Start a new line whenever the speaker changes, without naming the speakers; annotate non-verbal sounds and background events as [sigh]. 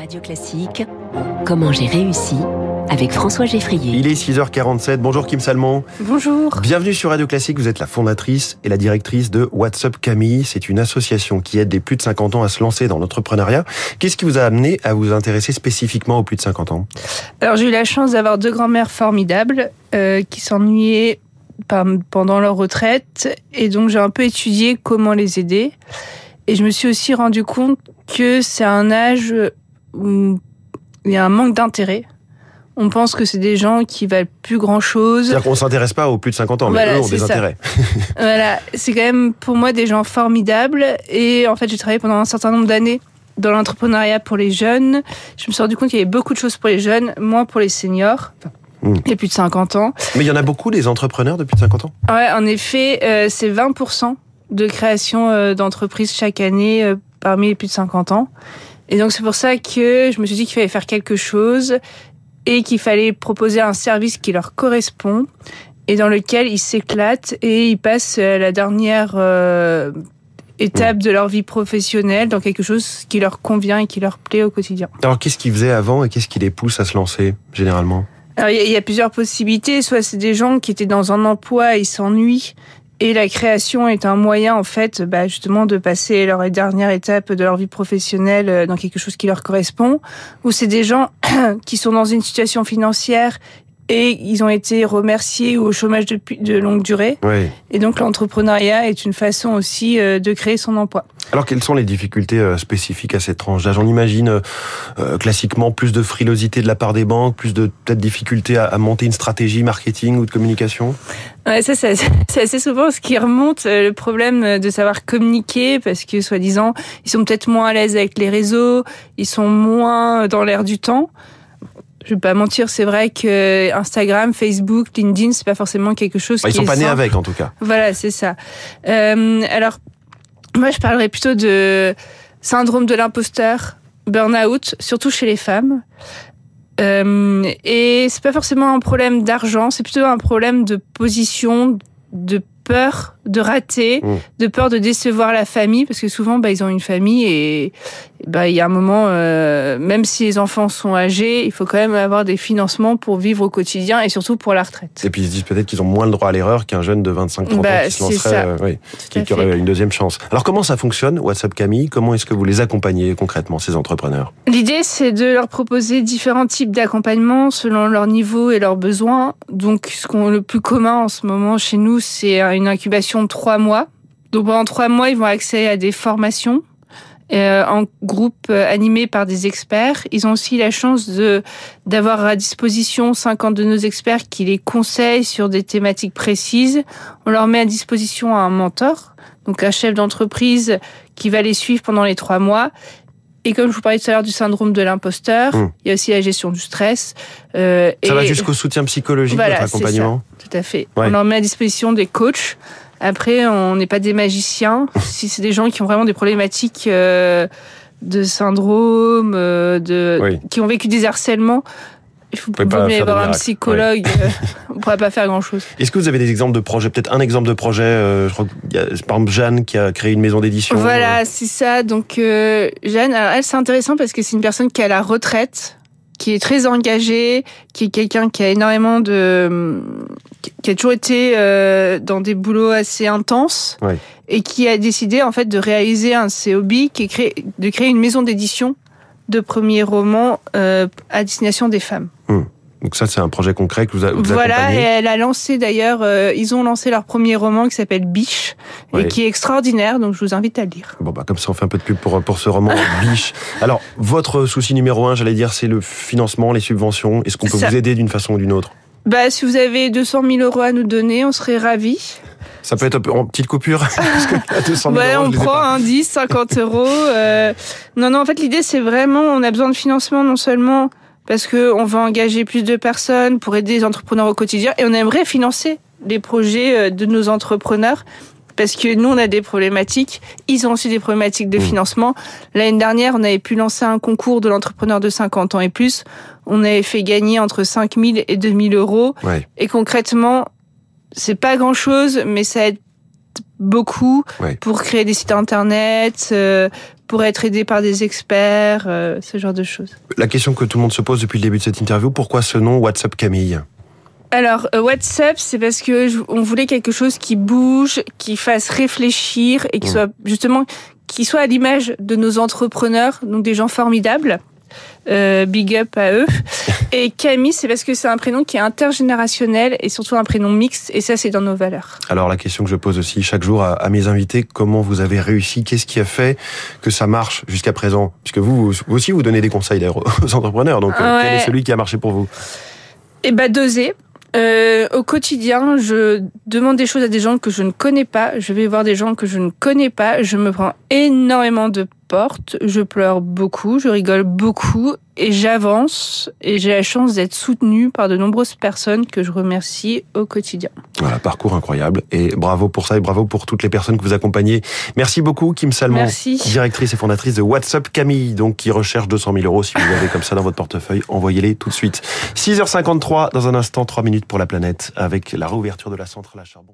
Radio Classique, comment j'ai réussi avec François Geffrier.
Il est 6h47. Bonjour Kim Salmon.
Bonjour.
Bienvenue sur Radio Classique. Vous êtes la fondatrice et la directrice de WhatsApp Camille. C'est une association qui aide les plus de 50 ans à se lancer dans l'entrepreneuriat. Qu'est-ce qui vous a amené à vous intéresser spécifiquement aux plus de 50 ans?
Alors j'ai eu la chance d'avoir deux grands-mères formidables euh, qui s'ennuyaient pendant leur retraite et donc j'ai un peu étudié comment les aider. Et je me suis aussi rendu compte que c'est un âge où il y a un manque d'intérêt. On pense que c'est des gens qui valent plus grand chose.
C'est-à-dire qu'on s'intéresse pas aux plus de 50 ans, mais eux ont des intérêts. [laughs]
voilà, c'est quand même pour moi des gens formidables. Et en fait, j'ai travaillé pendant un certain nombre d'années dans l'entrepreneuriat pour les jeunes. Je me suis rendu compte qu'il y avait beaucoup de choses pour les jeunes, moins pour les seniors. Mmh. Et plus de 50 ans.
Mais il y en a beaucoup des entrepreneurs depuis de 50 ans?
Ouais, en effet, euh, c'est 20% de création euh, d'entreprises chaque année euh, parmi les plus de 50 ans. Et donc c'est pour ça que je me suis dit qu'il fallait faire quelque chose et qu'il fallait proposer un service qui leur correspond et dans lequel ils s'éclatent et ils passent la dernière euh, étape de leur vie professionnelle dans quelque chose qui leur convient et qui leur plaît au quotidien.
Alors qu'est-ce qu'ils faisaient avant et qu'est-ce qui les pousse à se lancer généralement?
Alors, il y, a plusieurs possibilités. Soit c'est des gens qui étaient dans un emploi, ils s'ennuient et la création est un moyen, en fait, bah, justement, de passer leur dernière étape de leur vie professionnelle euh, dans quelque chose qui leur correspond. Ou c'est des gens [clears throat] qui sont dans une situation financière et ils ont été remerciés au chômage de, de longue durée.
Oui.
Et donc l'entrepreneuriat est une façon aussi euh, de créer son emploi.
Alors quelles sont les difficultés euh, spécifiques à cette tranche d'âge? On imagine euh, classiquement plus de frilosité de la part des banques, plus de peut-être difficultés à, monter une stratégie marketing ou de communication?
Ouais, ça, [laughs] c'est assez souvent ce qui remonte, le problème de savoir communiquer, parce que soi-disant, ils sont peut-être moins à l'aise avec les réseaux, ils sont moins dans l'air du temps je vais pas mentir, c'est vrai que Instagram, Facebook, LinkedIn, c'est pas forcément quelque chose.
Bah,
ils
sont pas nés avec, en tout cas.
Voilà, c'est ça. Euh, alors, moi, je parlerais plutôt de syndrome de l'imposteur, burn-out, surtout chez les femmes. Euh, et c'est pas forcément un problème d'argent, c'est plutôt un problème de position, de peur de rater, mmh. de peur de décevoir la famille, parce que souvent, bah, ils ont une famille et bah, il y a un moment, euh, même si les enfants sont âgés, il faut quand même avoir des financements pour vivre au quotidien et surtout pour la retraite.
Et puis ils se disent peut-être qu'ils ont moins le droit à l'erreur qu'un jeune de 25-30 ans
bah,
qui se lancerait, euh, oui, qui, aurait une deuxième chance. Alors comment ça fonctionne, WhatsApp Camille? Comment est-ce que vous les accompagnez concrètement, ces entrepreneurs?
L'idée, c'est de leur proposer différents types d'accompagnement selon leur niveau et leurs besoins. Donc, ce qu'on le plus commun en ce moment chez nous, c'est une incubation de trois mois. Donc pendant trois mois, ils vont accéder à des formations euh, en groupe euh, animé par des experts. Ils ont aussi la chance de d'avoir à disposition 50 de nos experts qui les conseillent sur des thématiques précises. On leur met à disposition un mentor, donc un chef d'entreprise qui va les suivre pendant les trois mois. Et comme je vous parlais tout à l'heure du syndrome de l'imposteur, mmh. il y a aussi la gestion du stress.
Euh, ça va jusqu'au soutien psychologique,
voilà,
votre accompagnement?
Tout à fait. On leur met à disposition des coachs après, on n'est pas des magiciens. si c'est des gens qui ont vraiment des problématiques euh, de syndrome, euh, de qui ont vécu des harcèlements, il faut pas avoir un psychologue. Euh, on ne pourrait pas faire grand-chose. [laughs]
Est-ce que vous avez des exemples de projets Peut-être un exemple de projet. je crois qu'il y a par exemple Jeanne qui a créé une maison d'édition.
Voilà, c'est ça. Donc Jeanne, alors elle c'est intéressant parce que c'est une personne qui a la retraite qui est très engagée, qui est quelqu'un qui a énormément de, qui a toujours été euh, dans des boulots assez intenses et qui a décidé en fait de réaliser un de ses hobbies, qui est de créer une maison d'édition de premiers romans euh, à destination des femmes.
Hum. Donc ça, c'est un projet concret que vous, avez
Voilà, et elle a lancé d'ailleurs, euh, ils ont lancé leur premier roman qui s'appelle Biche, et qui est extraordinaire, donc je vous invite à le lire.
Bon, bah comme ça, on fait un peu de pub pour, pour ce roman [laughs] Biche. Alors, votre souci numéro un, j'allais dire, c'est le financement, les subventions. Est-ce qu'on peut vous aider d'une façon ou d'une autre?
Bah, si vous avez 200 000 euros à nous donner, on serait ravis.
Ça peut être en petite coupure [laughs] parce
que 200 000 ouais, on prend un 10, 50 euros. Euh... Non, non, en fait, l'idée, c'est vraiment, on a besoin de financement non seulement parce que on va engager plus de personnes pour aider les entrepreneurs au quotidien et on aimerait financer les projets euh, de nos entrepreneurs parce que nous, on a des problématiques. Ils ont aussi des problématiques de mmh. financement. L'année dernière, on avait pu lancer un concours de l'entrepreneur de 50 ans et plus. On avait fait gagner entre 5 000 et 2 000 euros. Et concrètement, c'est pas grand chose, mais ça aide beaucoup
Ouais.
pour créer des sites internet, euh, pour être aidé par des experts, euh, ce genre de choses.
La question que tout le monde se pose depuis le début de cette interview, pourquoi ce nom WhatsApp Camille?
Alors, euh, WhatsApp, c'est parce que je- on voulait quelque chose qui bouge, qui fasse réfléchir et qui
Mm.
soit justement qui soit à l'image de nos entrepreneurs, donc des gens formidables. Euh, big up à eux. [laughs] Et Camille, c'est parce que c'est un prénom qui est intergénérationnel et surtout un prénom mixte. Et ça, c'est dans nos valeurs.
Alors la question que je pose aussi chaque jour à, à mes invités, comment vous avez réussi? Qu'est-ce qui a fait que ça marche jusqu'à présent? Puisque vous, vous aussi, vous donnez des conseils d'ailleurs aux entrepreneurs. Donc euh, quel est celui qui a marché pour vous?
Et bah doser. Euh, au quotidien, je demande des choses à des gens que je ne connais pas. Je vais voir des gens que je ne connais pas. Je me prends énormément de Je pleure beaucoup. Je rigole beaucoup. Et j'avance. Et j'ai la chance d'être soutenue par de nombreuses personnes que je remercie au quotidien.
Voilà, parcours incroyable. Et bravo pour ça et bravo pour toutes les personnes que vous accompagnez. Merci beaucoup, Kim Salmon,
Merci.
directrice et fondatrice de WhatsApp Camille, donc qui recherche 200 000 euros. Si vous avez comme ça dans votre portefeuille, envoyez-les tout de suite. 6h53, dans un instant, 3 minutes pour la planète, avec la réouverture de la centrale à charbon.